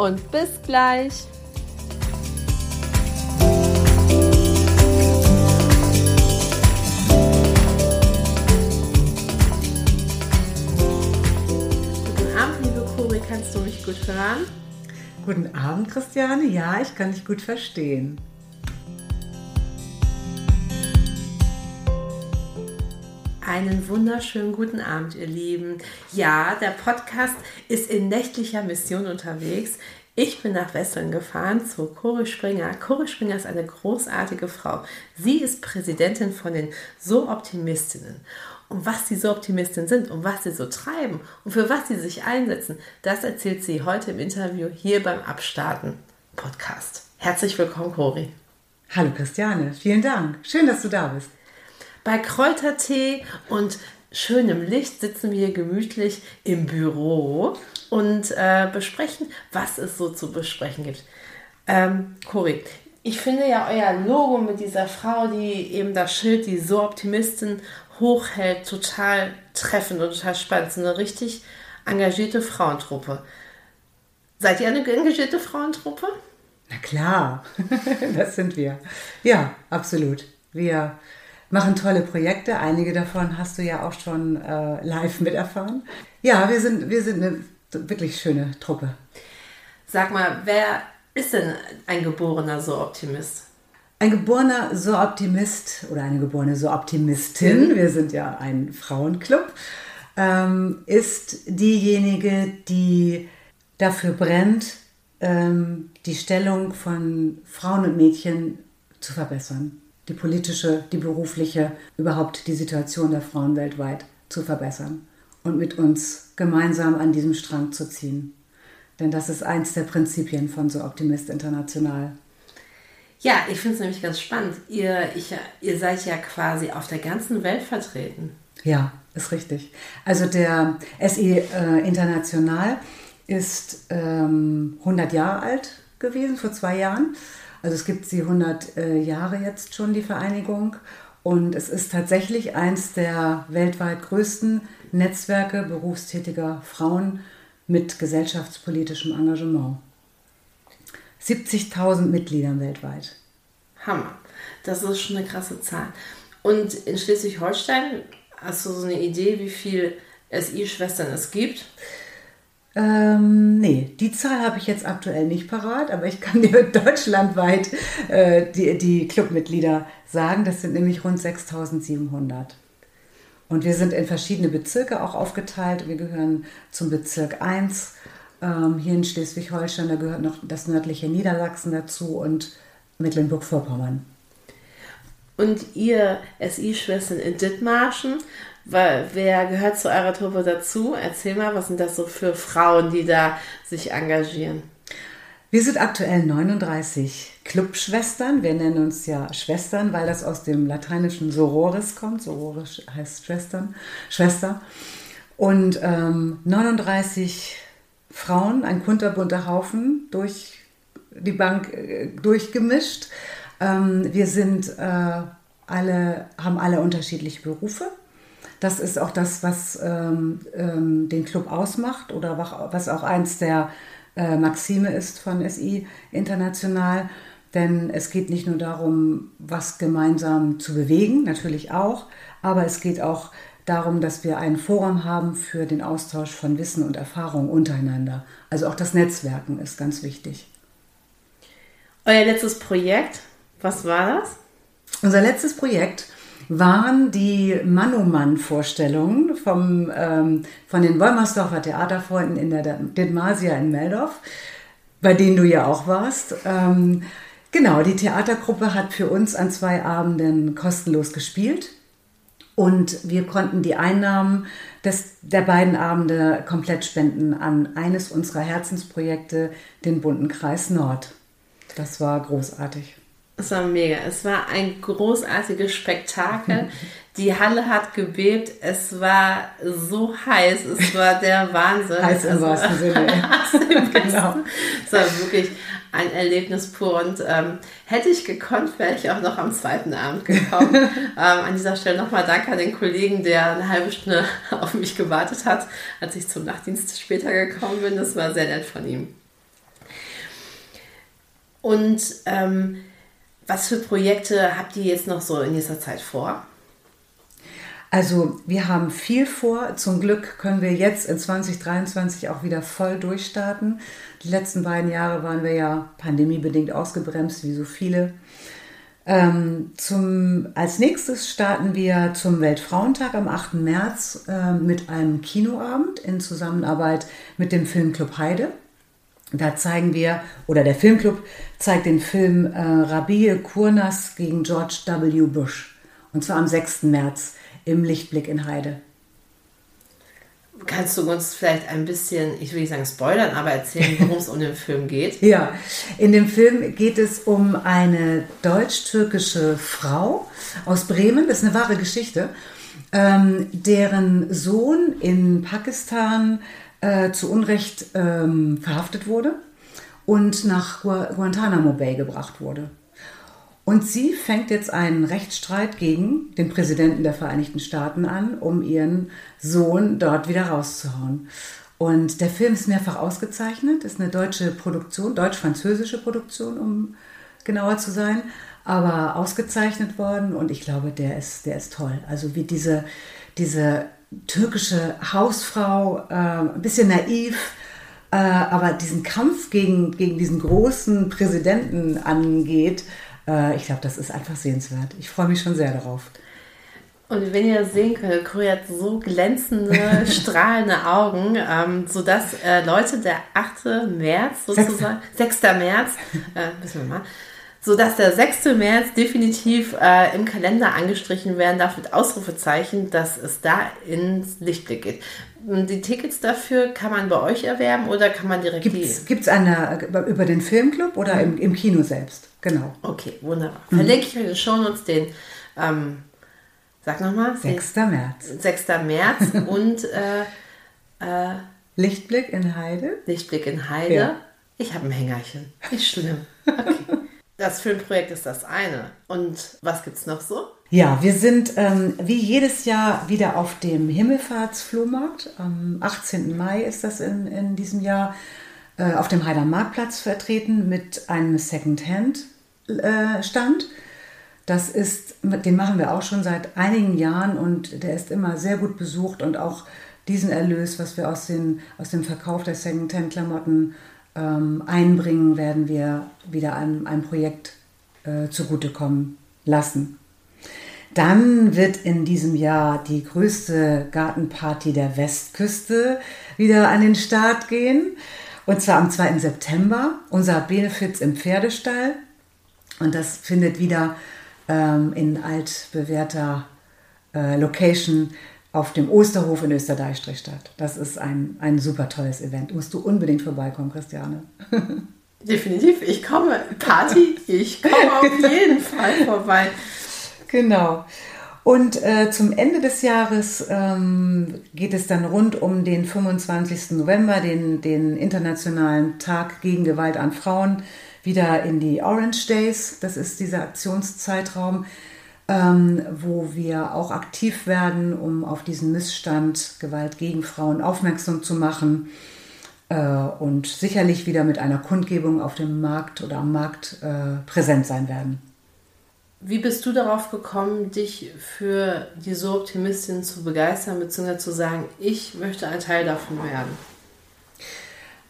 und bis gleich. Guten Abend, liebe Cori, kannst du mich gut hören? Guten Abend, Christiane. Ja, ich kann dich gut verstehen. Einen wunderschönen guten Abend, ihr Lieben. Ja, der Podcast ist in nächtlicher Mission unterwegs. Ich bin nach Wesseln gefahren zu Cori Springer. Cori Springer ist eine großartige Frau. Sie ist Präsidentin von den So Optimistinnen. Und was die So Optimistinnen sind und was sie so treiben und für was sie sich einsetzen, das erzählt sie heute im Interview hier beim Abstarten Podcast. Herzlich willkommen, Cori. Hallo Christiane, vielen Dank. Schön, dass du da bist. Bei Kräutertee und schönem Licht sitzen wir gemütlich im Büro und äh, besprechen, was es so zu besprechen gibt. Ähm, Cori, ich finde ja euer Logo mit dieser Frau, die eben das Schild, die so Optimistin hochhält, total treffend und total spannend. So eine richtig engagierte Frauentruppe. Seid ihr eine engagierte Frauentruppe? Na klar, das sind wir. Ja, absolut. Wir machen tolle Projekte. Einige davon hast du ja auch schon äh, live miterfahren. Ja, wir sind, wir sind eine wirklich schöne Truppe. Sag mal, wer ist denn ein geborener So-Optimist? Ein geborener So-Optimist oder eine geborene So-Optimistin, wir sind ja ein Frauenclub, ähm, ist diejenige, die dafür brennt, ähm, die Stellung von Frauen und Mädchen zu verbessern die politische, die berufliche, überhaupt die Situation der Frauen weltweit zu verbessern und mit uns gemeinsam an diesem Strang zu ziehen. Denn das ist eins der Prinzipien von So Optimist International. Ja, ich finde es nämlich ganz spannend. Ihr, ich, ihr seid ja quasi auf der ganzen Welt vertreten. Ja, ist richtig. Also der SI äh, International ist ähm, 100 Jahre alt gewesen, vor zwei Jahren. Also es gibt sie 100 äh, Jahre jetzt schon, die Vereinigung. Und es ist tatsächlich eins der weltweit größten Netzwerke berufstätiger Frauen mit gesellschaftspolitischem Engagement. 70.000 Mitgliedern weltweit. Hammer. Das ist schon eine krasse Zahl. Und in Schleswig-Holstein hast du so eine Idee, wie viele SI-Schwestern es gibt? Ähm, nee, die Zahl habe ich jetzt aktuell nicht parat, aber ich kann dir deutschlandweit äh, die, die Clubmitglieder sagen. Das sind nämlich rund 6700. Und wir sind in verschiedene Bezirke auch aufgeteilt. Wir gehören zum Bezirk 1 ähm, hier in Schleswig-Holstein. Da gehört noch das nördliche Niedersachsen dazu und Mecklenburg-Vorpommern. Und ihr SI-Schwestern in Dithmarschen Wer gehört zu eurer Truppe dazu? Erzähl mal, was sind das so für Frauen, die da sich engagieren? Wir sind aktuell 39 Clubschwestern. Wir nennen uns ja Schwestern, weil das aus dem lateinischen Sororis kommt. Sororis heißt Schwestern, Schwester. Und ähm, 39 Frauen, ein kunterbunter Haufen, durch die Bank äh, durchgemischt. Ähm, wir sind äh, alle, haben alle unterschiedliche Berufe. Das ist auch das, was ähm, ähm, den Club ausmacht oder was auch eins der äh, Maxime ist von SI International. Denn es geht nicht nur darum, was gemeinsam zu bewegen, natürlich auch, aber es geht auch darum, dass wir ein Forum haben für den Austausch von Wissen und Erfahrung untereinander. Also auch das Netzwerken ist ganz wichtig. Euer letztes Projekt, was war das? Unser letztes Projekt waren die Manumann-Vorstellungen vom, ähm, von den Wolmersdorfer Theaterfreunden in der Dithmarsia in Meldorf, bei denen du ja auch warst. Ähm, genau, die Theatergruppe hat für uns an zwei Abenden kostenlos gespielt. Und wir konnten die Einnahmen des, der beiden Abende komplett spenden an eines unserer Herzensprojekte, den Bunten Kreis Nord. Das war großartig. Es war mega. Es war ein großartiges Spektakel. Die Halle hat gebebt. Es war so heiß. Es war der Wahnsinn. heiß im also, wahrsten Sinne. genau. Es war wirklich ein Erlebnis pur. Und ähm, hätte ich gekonnt, wäre ich auch noch am zweiten Abend gekommen. ähm, an dieser Stelle nochmal Danke an den Kollegen, der eine halbe Stunde auf mich gewartet hat, als ich zum Nachtdienst später gekommen bin. Das war sehr nett von ihm. Und ähm, was für Projekte habt ihr jetzt noch so in dieser Zeit vor? Also wir haben viel vor. Zum Glück können wir jetzt in 2023 auch wieder voll durchstarten. Die letzten beiden Jahre waren wir ja pandemiebedingt ausgebremst, wie so viele. Ähm, zum, als nächstes starten wir zum Weltfrauentag am 8. März äh, mit einem Kinoabend in Zusammenarbeit mit dem Filmclub Heide. Da zeigen wir, oder der Filmclub zeigt den Film äh, Rabie Kurnas gegen George W. Bush. Und zwar am 6. März im Lichtblick in Heide. Kannst du uns vielleicht ein bisschen, ich will nicht sagen spoilern, aber erzählen, worum es um den Film geht? Ja, in dem Film geht es um eine deutsch-türkische Frau aus Bremen, das ist eine wahre Geschichte, ähm, deren Sohn in Pakistan äh, zu Unrecht ähm, verhaftet wurde und nach Guantanamo Bay gebracht wurde. Und sie fängt jetzt einen Rechtsstreit gegen den Präsidenten der Vereinigten Staaten an, um ihren Sohn dort wieder rauszuhauen. Und der Film ist mehrfach ausgezeichnet, ist eine deutsche Produktion, deutsch-französische Produktion, um genauer zu sein, aber ausgezeichnet worden und ich glaube, der ist, der ist toll. Also wie diese, diese türkische Hausfrau, äh, ein bisschen naiv, äh, aber diesen Kampf gegen, gegen diesen großen Präsidenten angeht, äh, ich glaube, das ist einfach sehenswert. Ich freue mich schon sehr darauf. Und wenn ihr das sehen könnt, Chloe hat so glänzende, strahlende Augen, ähm, sodass äh, Leute der 8. März sozusagen, 6. März, äh, müssen wir mal, sodass der 6. März definitiv äh, im Kalender angestrichen werden darf mit Ausrufezeichen, dass es da ins Lichtblick geht. Die Tickets dafür kann man bei euch erwerben oder kann man direkt Gibt es über den Filmclub oder mhm. im, im, Kino selbst? Genau. Okay, wunderbar. Mhm. Verlinke ich in den Shownotes den, ähm, sag nochmal. 6. März. 6. März und äh, äh, Lichtblick in Heide. Lichtblick in Heide. Ja. Ich habe ein Hängerchen. Nicht schlimm. Okay. Das Filmprojekt ist das eine. Und was gibt es noch so? Ja, wir sind ähm, wie jedes Jahr wieder auf dem Himmelfahrtsflohmarkt. Am 18. Mai ist das in, in diesem Jahr äh, auf dem Heider Marktplatz vertreten mit einem Second-Hand-Stand. Äh, das ist, den machen wir auch schon seit einigen Jahren und der ist immer sehr gut besucht und auch diesen Erlös, was wir aus, den, aus dem Verkauf der Second-Hand-Klamotten ähm, einbringen, werden wir wieder einem, einem Projekt äh, zugutekommen lassen. Dann wird in diesem Jahr die größte Gartenparty der Westküste wieder an den Start gehen. Und zwar am 2. September, unser Benefiz im Pferdestall. Und das findet wieder ähm, in altbewährter äh, Location auf dem Osterhof in Österdeich statt. Das ist ein, ein super tolles Event. Musst du unbedingt vorbeikommen, Christiane. Definitiv, ich komme. Party, ich komme auf jeden Fall vorbei. Genau. Und äh, zum Ende des Jahres ähm, geht es dann rund um den 25. November, den, den Internationalen Tag gegen Gewalt an Frauen, wieder in die Orange Days. Das ist dieser Aktionszeitraum ähm, wo wir auch aktiv werden, um auf diesen Missstand Gewalt gegen Frauen aufmerksam zu machen äh, und sicherlich wieder mit einer Kundgebung auf dem Markt oder am Markt äh, präsent sein werden. Wie bist du darauf gekommen, dich für die So Optimistin zu begeistern, bzw. zu sagen, ich möchte ein Teil davon werden?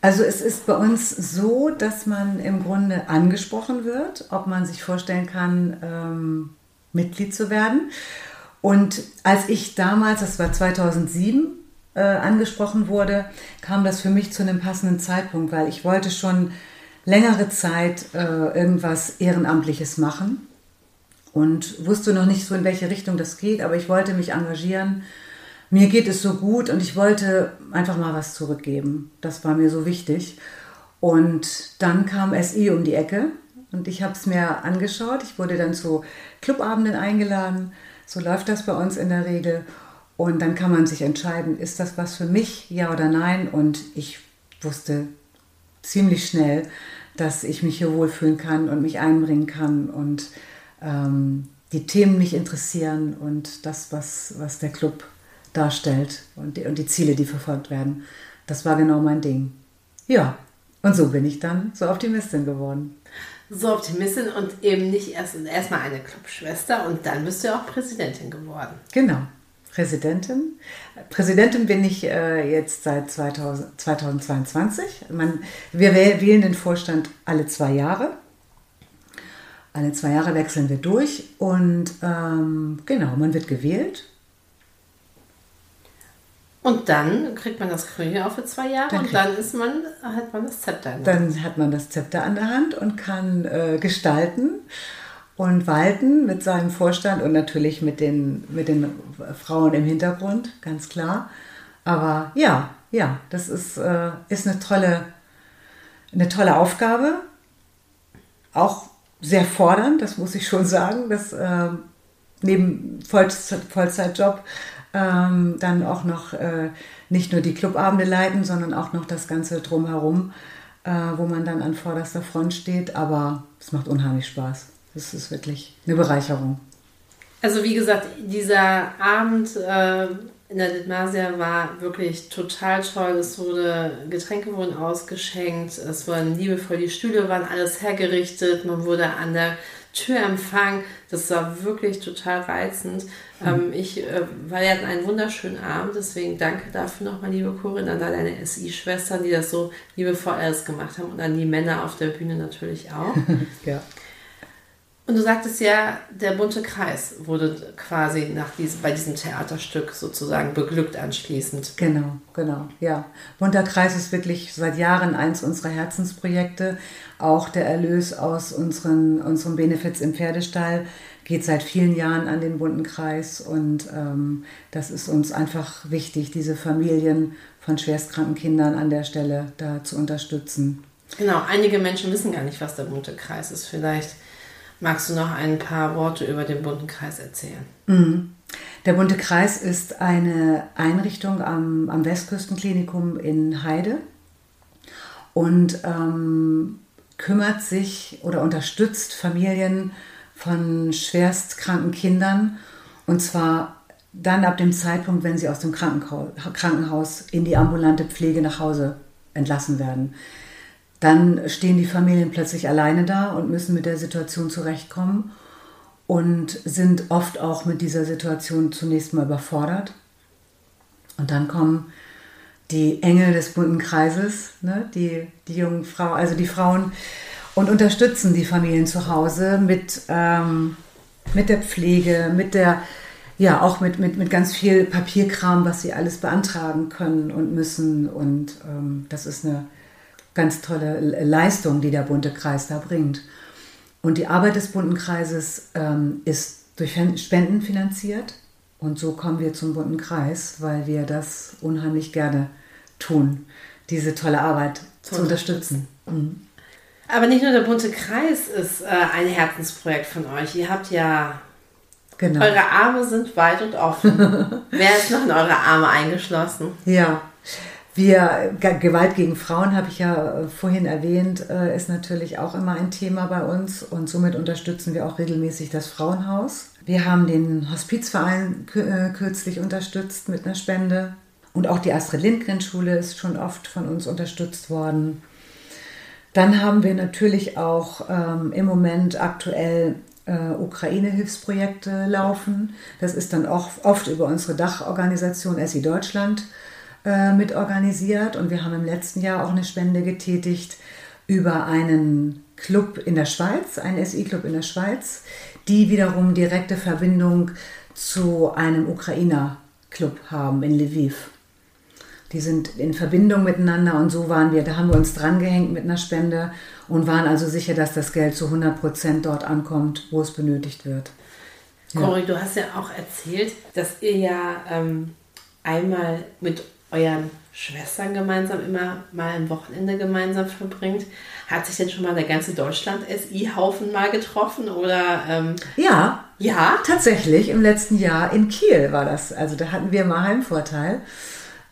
Also es ist bei uns so, dass man im Grunde angesprochen wird, ob man sich vorstellen kann, ähm, Mitglied zu werden. Und als ich damals, das war 2007, äh, angesprochen wurde, kam das für mich zu einem passenden Zeitpunkt, weil ich wollte schon längere Zeit äh, irgendwas Ehrenamtliches machen und wusste noch nicht so, in welche Richtung das geht, aber ich wollte mich engagieren. Mir geht es so gut und ich wollte einfach mal was zurückgeben. Das war mir so wichtig. Und dann kam SI um die Ecke und ich habe es mir angeschaut. Ich wurde dann zu Clubabenden eingeladen. So läuft das bei uns in der Regel. Und dann kann man sich entscheiden, ist das was für mich, ja oder nein. Und ich wusste ziemlich schnell, dass ich mich hier wohlfühlen kann und mich einbringen kann und ähm, die Themen mich interessieren und das, was, was der Club darstellt und die, und die Ziele, die verfolgt werden. Das war genau mein Ding. Ja, und so bin ich dann so Optimistin geworden. So Optimistin und eben nicht erst erstmal eine Clubschwester und dann bist du auch Präsidentin geworden. Genau, Präsidentin. Präsidentin bin ich äh, jetzt seit 2000, 2022. Man, wir wählen den Vorstand alle zwei Jahre. Alle zwei Jahre wechseln wir durch und ähm, genau, man wird gewählt und dann kriegt man das Krönchen auch für zwei Jahre dann und dann ist man, hat man das Zepter in der Hand. Dann hat man das Zepter an der Hand und kann äh, gestalten und walten mit seinem Vorstand und natürlich mit den, mit den Frauen im Hintergrund, ganz klar. Aber ja, ja, das ist, äh, ist eine, tolle, eine tolle Aufgabe. Auch sehr fordernd, das muss ich schon sagen. Das äh, neben Vollzeitjob ähm, dann auch noch äh, nicht nur die Clubabende leiten, sondern auch noch das Ganze drumherum, äh, wo man dann an vorderster Front steht. Aber es macht unheimlich Spaß. Es ist wirklich eine Bereicherung. Also wie gesagt, dieser Abend äh, in der Dithmarsia war wirklich total toll. Es wurde Getränke wurden ausgeschenkt, es waren liebevoll die Stühle waren alles hergerichtet, man wurde an der Türempfang. Das war wirklich total reizend. Mhm. ich, äh, wir hatten einen wunderschönen Abend, deswegen danke dafür nochmal, liebe Corinne, an deine SI-Schwestern, die das so liebevoll alles gemacht haben und an die Männer auf der Bühne natürlich auch. ja. Und du sagtest ja, der bunte Kreis wurde quasi nach diesem, bei diesem Theaterstück sozusagen beglückt anschließend. Genau, genau, ja. Bunter Kreis ist wirklich seit Jahren eins unserer Herzensprojekte. Auch der Erlös aus unseren, unserem Benefits im Pferdestall geht seit vielen Jahren an den bunten Kreis und ähm, das ist uns einfach wichtig, diese Familien von schwerstkranken Kindern an der Stelle da zu unterstützen. Genau, einige Menschen wissen gar nicht, was der bunte Kreis ist. Vielleicht Magst du noch ein paar Worte über den Bunten Kreis erzählen? Mhm. Der Bunte Kreis ist eine Einrichtung am, am Westküstenklinikum in Heide und ähm, kümmert sich oder unterstützt Familien von schwerstkranken Kindern und zwar dann ab dem Zeitpunkt, wenn sie aus dem Krankenhaus in die ambulante Pflege nach Hause entlassen werden dann stehen die Familien plötzlich alleine da und müssen mit der Situation zurechtkommen und sind oft auch mit dieser Situation zunächst mal überfordert. Und dann kommen die Engel des bunten Kreises, ne, die, die jungen Frauen, also die Frauen, und unterstützen die Familien zu Hause mit, ähm, mit der Pflege, mit der, ja, auch mit, mit, mit ganz viel Papierkram, was sie alles beantragen können und müssen. Und ähm, das ist eine ganz tolle Leistung, die der Bunte Kreis da bringt. Und die Arbeit des Bunten Kreises ähm, ist durch Spenden finanziert. Und so kommen wir zum Bunten Kreis, weil wir das unheimlich gerne tun, diese tolle Arbeit zu, zu unterstützen. Mhm. Aber nicht nur der Bunte Kreis ist äh, ein Herzensprojekt von euch. Ihr habt ja. Genau. Eure Arme sind weit und offen. Wer ist noch in eure Arme eingeschlossen? Ja, wir, Gewalt gegen Frauen, habe ich ja äh, vorhin erwähnt, äh, ist natürlich auch immer ein Thema bei uns und somit unterstützen wir auch regelmäßig das Frauenhaus. Wir haben den Hospizverein äh, kürzlich unterstützt mit einer Spende und auch die Astrid Lindgren Schule ist schon oft von uns unterstützt worden. Dann haben wir natürlich auch ähm, im Moment aktuell äh, Ukraine-Hilfsprojekte laufen. Das ist dann auch oft über unsere Dachorganisation SI Deutschland äh, mit organisiert und wir haben im letzten Jahr auch eine Spende getätigt über einen Club in der Schweiz, einen SI-Club in der Schweiz, die wiederum direkte Verbindung zu einem Ukrainer-Club haben in Lviv. Die sind in Verbindung miteinander und so waren wir, da haben wir uns dran gehängt mit einer Spende und waren also sicher, dass das Geld zu 100 Prozent dort ankommt, wo es benötigt wird. Cory, ja. du hast ja auch erzählt, dass ihr ja ähm, einmal mit euren Schwestern gemeinsam immer mal ein Wochenende gemeinsam verbringt. Hat sich denn schon mal der ganze Deutschland-SI-Haufen mal getroffen oder? Ähm, ja, ja, tatsächlich. Im letzten Jahr in Kiel war das. Also da hatten wir mal Heimvorteil.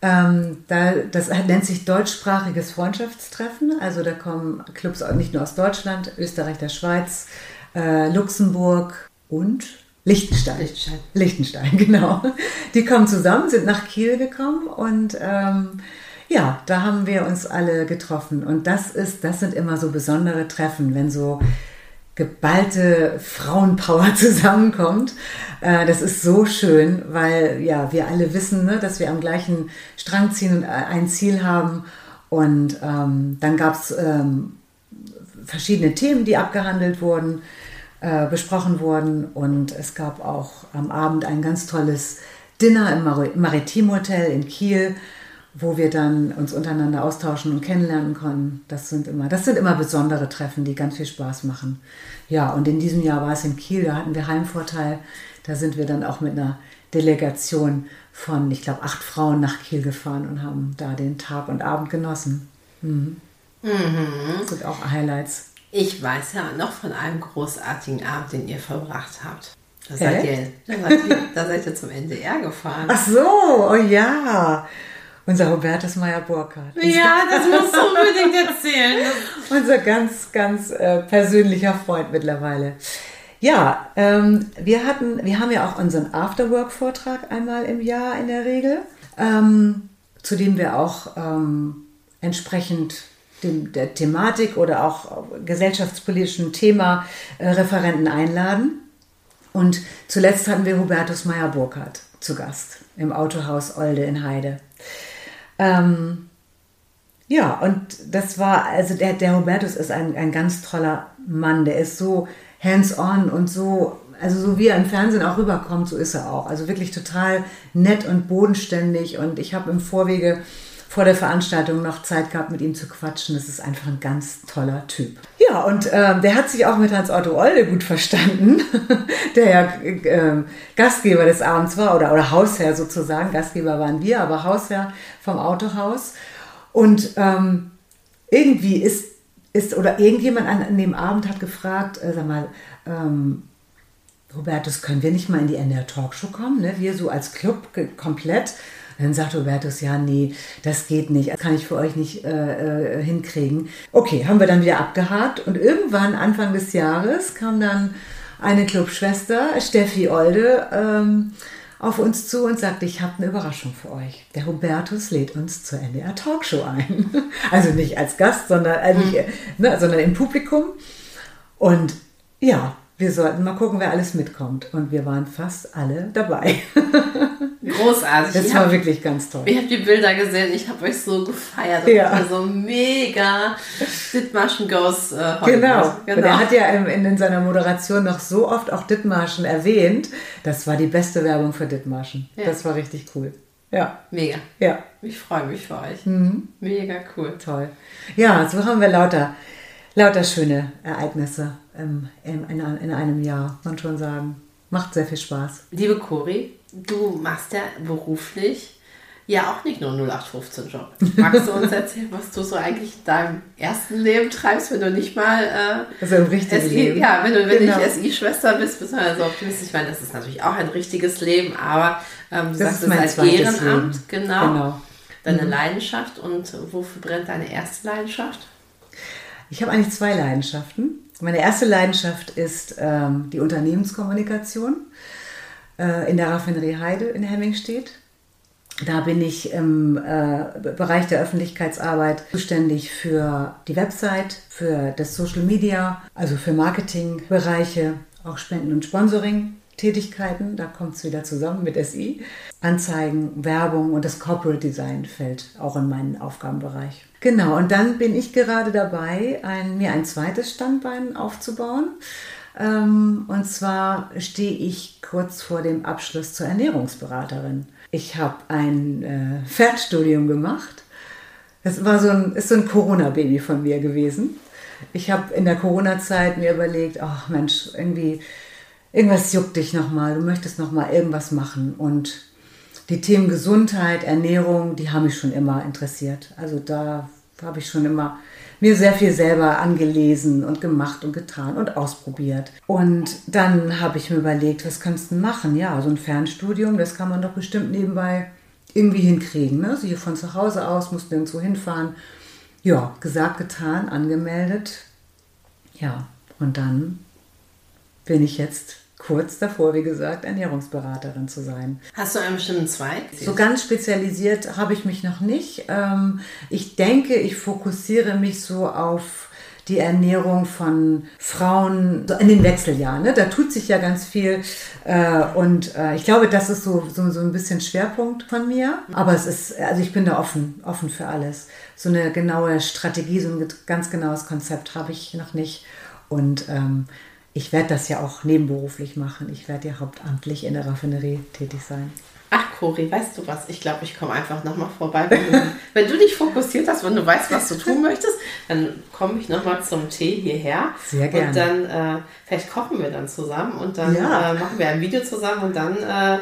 Ähm, da, das nennt sich deutschsprachiges Freundschaftstreffen. Also da kommen Clubs nicht nur aus Deutschland, Österreich, der Schweiz, äh, Luxemburg und Liechtenstein. Liechtenstein. Liechtenstein, genau. Die kommen zusammen, sind nach Kiel gekommen und ähm, ja, da haben wir uns alle getroffen. Und das ist, das sind immer so besondere Treffen, wenn so geballte Frauenpower zusammenkommt. Äh, das ist so schön, weil ja, wir alle wissen, ne, dass wir am gleichen Strang ziehen und ein Ziel haben. Und ähm, dann gab es ähm, verschiedene Themen, die abgehandelt wurden äh, besprochen worden. Und es gab auch am Abend ein ganz tolles Dinner im Mar Maritim Hotel in Kiel, wo wir dann uns untereinander austauschen und kennenlernen konnten. Das sind immer, das sind immer besondere Treffen, die ganz viel Spaß machen. Ja, und in diesem Jahr war es in Kiel, da hatten wir Heimvorteil. Da sind wir dann auch mit einer Delegation von, ich glaube, acht Frauen nach Kiel gefahren und haben da den Tag und Abend genossen. Mhm. Mhm. Das sind auch Highlights. Ich weiß ja noch von einem großartigen Abend, den ihr verbracht habt. Da seid, ihr, da, seid ihr, da seid ihr zum NDR gefahren. Ach so, oh ja. Unser Hubertus Meyer-Burkhardt. Ja, das musst du unbedingt erzählen. Unser ganz, ganz äh, persönlicher Freund mittlerweile. Ja, ähm, wir hatten, wir haben ja auch unseren Afterwork-Vortrag einmal im Jahr in der Regel, ähm, zu dem wir auch ähm, entsprechend dem, der Thematik oder auch gesellschaftspolitischen Thema äh, Referenten einladen. Und zuletzt hatten wir Hubertus Meyer-Burkhardt zu Gast im Autohaus Olde in Heide. Ähm, ja, und das war, also der, der Hubertus ist ein, ein ganz toller Mann, der ist so hands-on und so, also so wie er im Fernsehen auch rüberkommt, so ist er auch. Also wirklich total nett und bodenständig und ich habe im Vorwege vor der Veranstaltung noch Zeit gehabt, mit ihm zu quatschen. Das ist einfach ein ganz toller Typ. Ja, und ähm, der hat sich auch mit Hans-Otto Olde gut verstanden, der ja äh, Gastgeber des Abends war oder, oder Hausherr sozusagen. Gastgeber waren wir, aber Hausherr vom Autohaus. Und ähm, irgendwie ist, ist, oder irgendjemand an, an dem Abend hat gefragt, äh, sag mal, ähm, Robertus, können wir nicht mal in die NDR Talkshow kommen? Ne? Wir so als Club komplett. Dann sagt Hubertus, ja, nee, das geht nicht, das kann ich für euch nicht äh, äh, hinkriegen. Okay, haben wir dann wieder abgehakt und irgendwann, Anfang des Jahres, kam dann eine Clubschwester, Steffi Olde, ähm, auf uns zu und sagte, ich habe eine Überraschung für euch. Der Hubertus lädt uns zur NDR Talkshow ein. Also nicht als Gast, sondern, äh, nicht, ne, sondern im Publikum. Und ja, wir sollten mal gucken, wer alles mitkommt. Und wir waren fast alle dabei. Großartig. Das ich war hab, wirklich ganz toll. Ich habe die Bilder gesehen, ich habe euch so gefeiert. Das ja. war so mega Dithmarschen Goes äh, Genau. genau. Und er hat ja in, in, seiner Moderation noch so oft auch Dithmarschen erwähnt. Das war die beste Werbung für Dithmarschen. Ja. Das war richtig cool. Ja. Mega. Ja. Ich freue mich für euch. Mhm. Mega cool. Toll. Ja, so haben wir lauter, lauter schöne Ereignisse in, in, in einem Jahr, man schon sagen. Macht sehr viel Spaß. Liebe Cori, du machst ja beruflich ja auch nicht nur 0815-Job. Magst du uns erzählen, was du so eigentlich in deinem ersten Leben treibst, wenn du nicht mal äh, also im richtigen SI, Leben. Ja, wenn du wenn genau. nicht SI-Schwester bist, bist du halt so optimistisch. Ich meine, das ist natürlich auch ein richtiges Leben, aber ähm, du das sagst es als Ehrenamt, genau. genau. Deine mhm. Leidenschaft und wofür brennt deine erste Leidenschaft? Ich habe eigentlich zwei Leidenschaften. Meine erste Leidenschaft ist ähm, die Unternehmenskommunikation äh, in der Raffinerie Heide in Hemmingstedt. Da bin ich im äh, Bereich der Öffentlichkeitsarbeit zuständig für die Website, für das Social Media, also für Marketingbereiche, auch Spenden und Sponsoring. Tätigkeiten, da kommt es wieder zusammen mit SI. Anzeigen, Werbung und das Corporate Design fällt auch in meinen Aufgabenbereich. Genau, und dann bin ich gerade dabei, ein, mir ein zweites Standbein aufzubauen. Ähm, und zwar stehe ich kurz vor dem Abschluss zur Ernährungsberaterin. Ich habe ein äh, Fernstudium gemacht. Das war so ein, ist so ein Corona-Baby von mir gewesen. Ich habe in der Corona-Zeit mir überlegt, ach Mensch, irgendwie irgendwas juckt dich nochmal, du möchtest nochmal irgendwas machen. Und die Themen Gesundheit, Ernährung, die haben mich schon immer interessiert. Also da habe ich schon immer mir sehr viel selber angelesen und gemacht und getan und ausprobiert. Und dann habe ich mir überlegt, was kannst du machen? Ja, so ein Fernstudium, das kann man doch bestimmt nebenbei irgendwie hinkriegen. Ne? Also hier von zu Hause aus, musst nirgendwo hinfahren. Ja, gesagt, getan, angemeldet. Ja, und dann bin ich jetzt kurz davor, wie gesagt, Ernährungsberaterin zu sein. Hast du einen bestimmten Zweig? So ganz spezialisiert habe ich mich noch nicht. Ähm, ich denke, ich fokussiere mich so auf die Ernährung von Frauen in den Wechseljahren. Ne? Da tut sich ja ganz viel. Äh, und äh, ich glaube, das ist so, so, so ein bisschen Schwerpunkt von mir. Aber es ist, also ich bin da offen, offen für alles. So eine genaue Strategie, so ein ganz genaues Konzept habe ich noch nicht. Und ähm, ich werde das ja auch nebenberuflich machen. Ich werde ja hauptamtlich in der Raffinerie tätig sein. Ach, Cori, weißt du was? Ich glaube, ich komme einfach nochmal vorbei. Wenn du, wenn du, dich fokussiert hast, wenn du weißt, was du tun möchtest, dann komme ich nochmal zum Tee hierher. Sehr gerne. Und dann, äh, vielleicht kochen wir dann zusammen und dann ja. äh, machen wir ein Video zusammen und dann äh,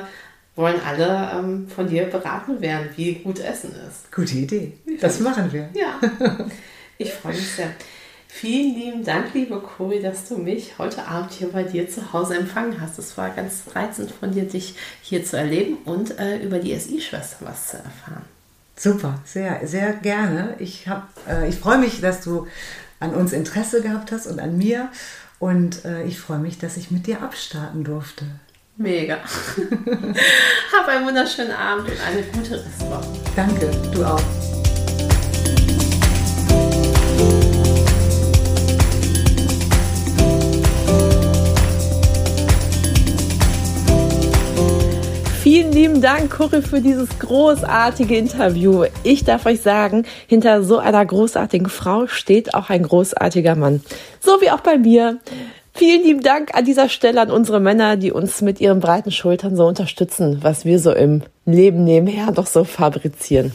wollen alle ähm, von dir beraten werden, wie gut Essen ist. Gute Idee. Das machen wir. Ja. Ich freue mich sehr. Vielen lieben Dank, liebe Cori, dass du mich heute Abend hier bei dir zu Hause empfangen hast. Es war ganz reizend von dir, dich hier zu erleben und äh, über die SI-Schwester was zu erfahren. Super, sehr, sehr gerne. Ich, äh, ich freue mich, dass du an uns Interesse gehabt hast und an mir. Und äh, ich freue mich, dass ich mit dir abstarten durfte. Mega. Hab einen wunderschönen Abend und eine gute Restwoche. Danke, du auch. Vielen lieben Dank, Cory, für dieses großartige Interview. Ich darf euch sagen, hinter so einer großartigen Frau steht auch ein großartiger Mann. So wie auch bei mir. Vielen lieben Dank an dieser Stelle an unsere Männer, die uns mit ihren breiten Schultern so unterstützen, was wir so im Leben nebenher doch so fabrizieren.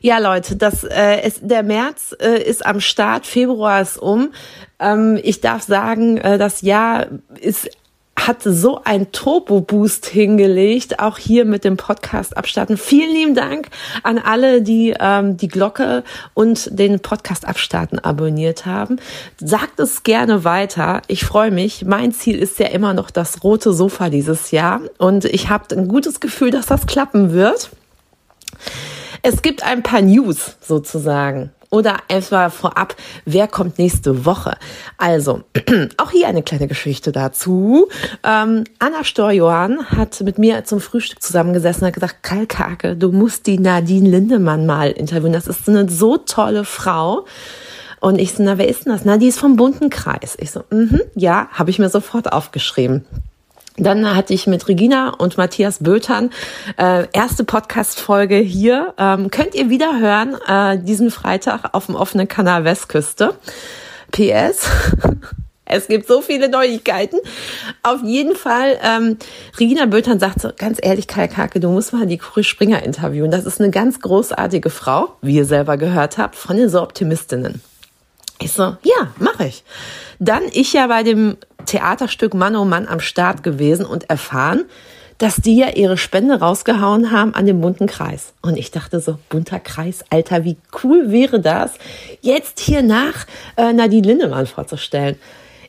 Ja, Leute, das äh, ist, der März äh, ist am Start, Februar ist um. Ähm, ich darf sagen, äh, das Jahr ist hat so ein Turbo-Boost hingelegt, auch hier mit dem Podcast abstarten. Vielen lieben Dank an alle, die ähm, die Glocke und den Podcast abstarten abonniert haben. Sagt es gerne weiter. Ich freue mich. Mein Ziel ist ja immer noch das rote Sofa dieses Jahr und ich habe ein gutes Gefühl, dass das klappen wird. Es gibt ein paar News sozusagen. Oder erstmal vorab, wer kommt nächste Woche? Also, auch hier eine kleine Geschichte dazu. Ähm, Anna Storjohann hat mit mir zum Frühstück zusammengesessen und hat gesagt, Kalkake, du musst die Nadine Lindemann mal interviewen. Das ist eine so tolle Frau. Und ich so, na, wer ist denn das? Na, die ist vom bunten Kreis. Ich so, mhm, ja, habe ich mir sofort aufgeschrieben. Dann hatte ich mit Regina und Matthias Bötern äh, erste Podcast-Folge hier. Ähm, könnt ihr wieder hören, äh, diesen Freitag auf dem offenen Kanal Westküste. PS. Es gibt so viele Neuigkeiten. Auf jeden Fall, ähm, Regina Bötern sagt so, ganz ehrlich, Kai Kake, du musst mal die Kuri Springer interviewen. Das ist eine ganz großartige Frau, wie ihr selber gehört habt, von den so Optimistinnen. Ich so, ja, mache ich. Dann ich ja bei dem Theaterstück Mann oh Mann am Start gewesen und erfahren, dass die ja ihre Spende rausgehauen haben an den bunten Kreis. Und ich dachte so, bunter Kreis, Alter, wie cool wäre das, jetzt hier nach äh, Nadine Lindemann vorzustellen.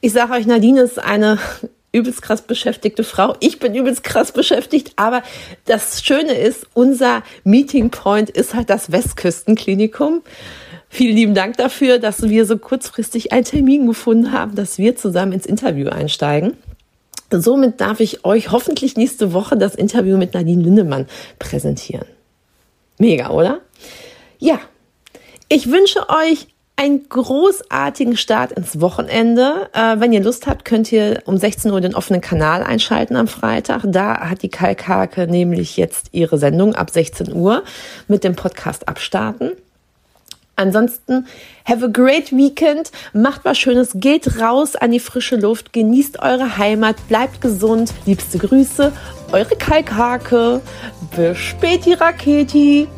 Ich sage euch, Nadine ist eine übelst krass beschäftigte Frau. Ich bin übelst krass beschäftigt, aber das Schöne ist, unser Meeting Point ist halt das Westküstenklinikum. Vielen lieben Dank dafür, dass wir so kurzfristig einen Termin gefunden haben, dass wir zusammen ins Interview einsteigen. Somit darf ich euch hoffentlich nächste Woche das Interview mit Nadine Lindemann präsentieren. Mega, oder? Ja, ich wünsche euch einen großartigen Start ins Wochenende. Äh, wenn ihr Lust habt, könnt ihr um 16 Uhr den offenen Kanal einschalten am Freitag. Da hat die Kalkake nämlich jetzt ihre Sendung ab 16 Uhr mit dem Podcast abstarten. Ansonsten, have a great weekend, macht was Schönes, geht raus an die frische Luft, genießt eure Heimat, bleibt gesund. Liebste Grüße, eure Kalkhake. Bis späti Raketi.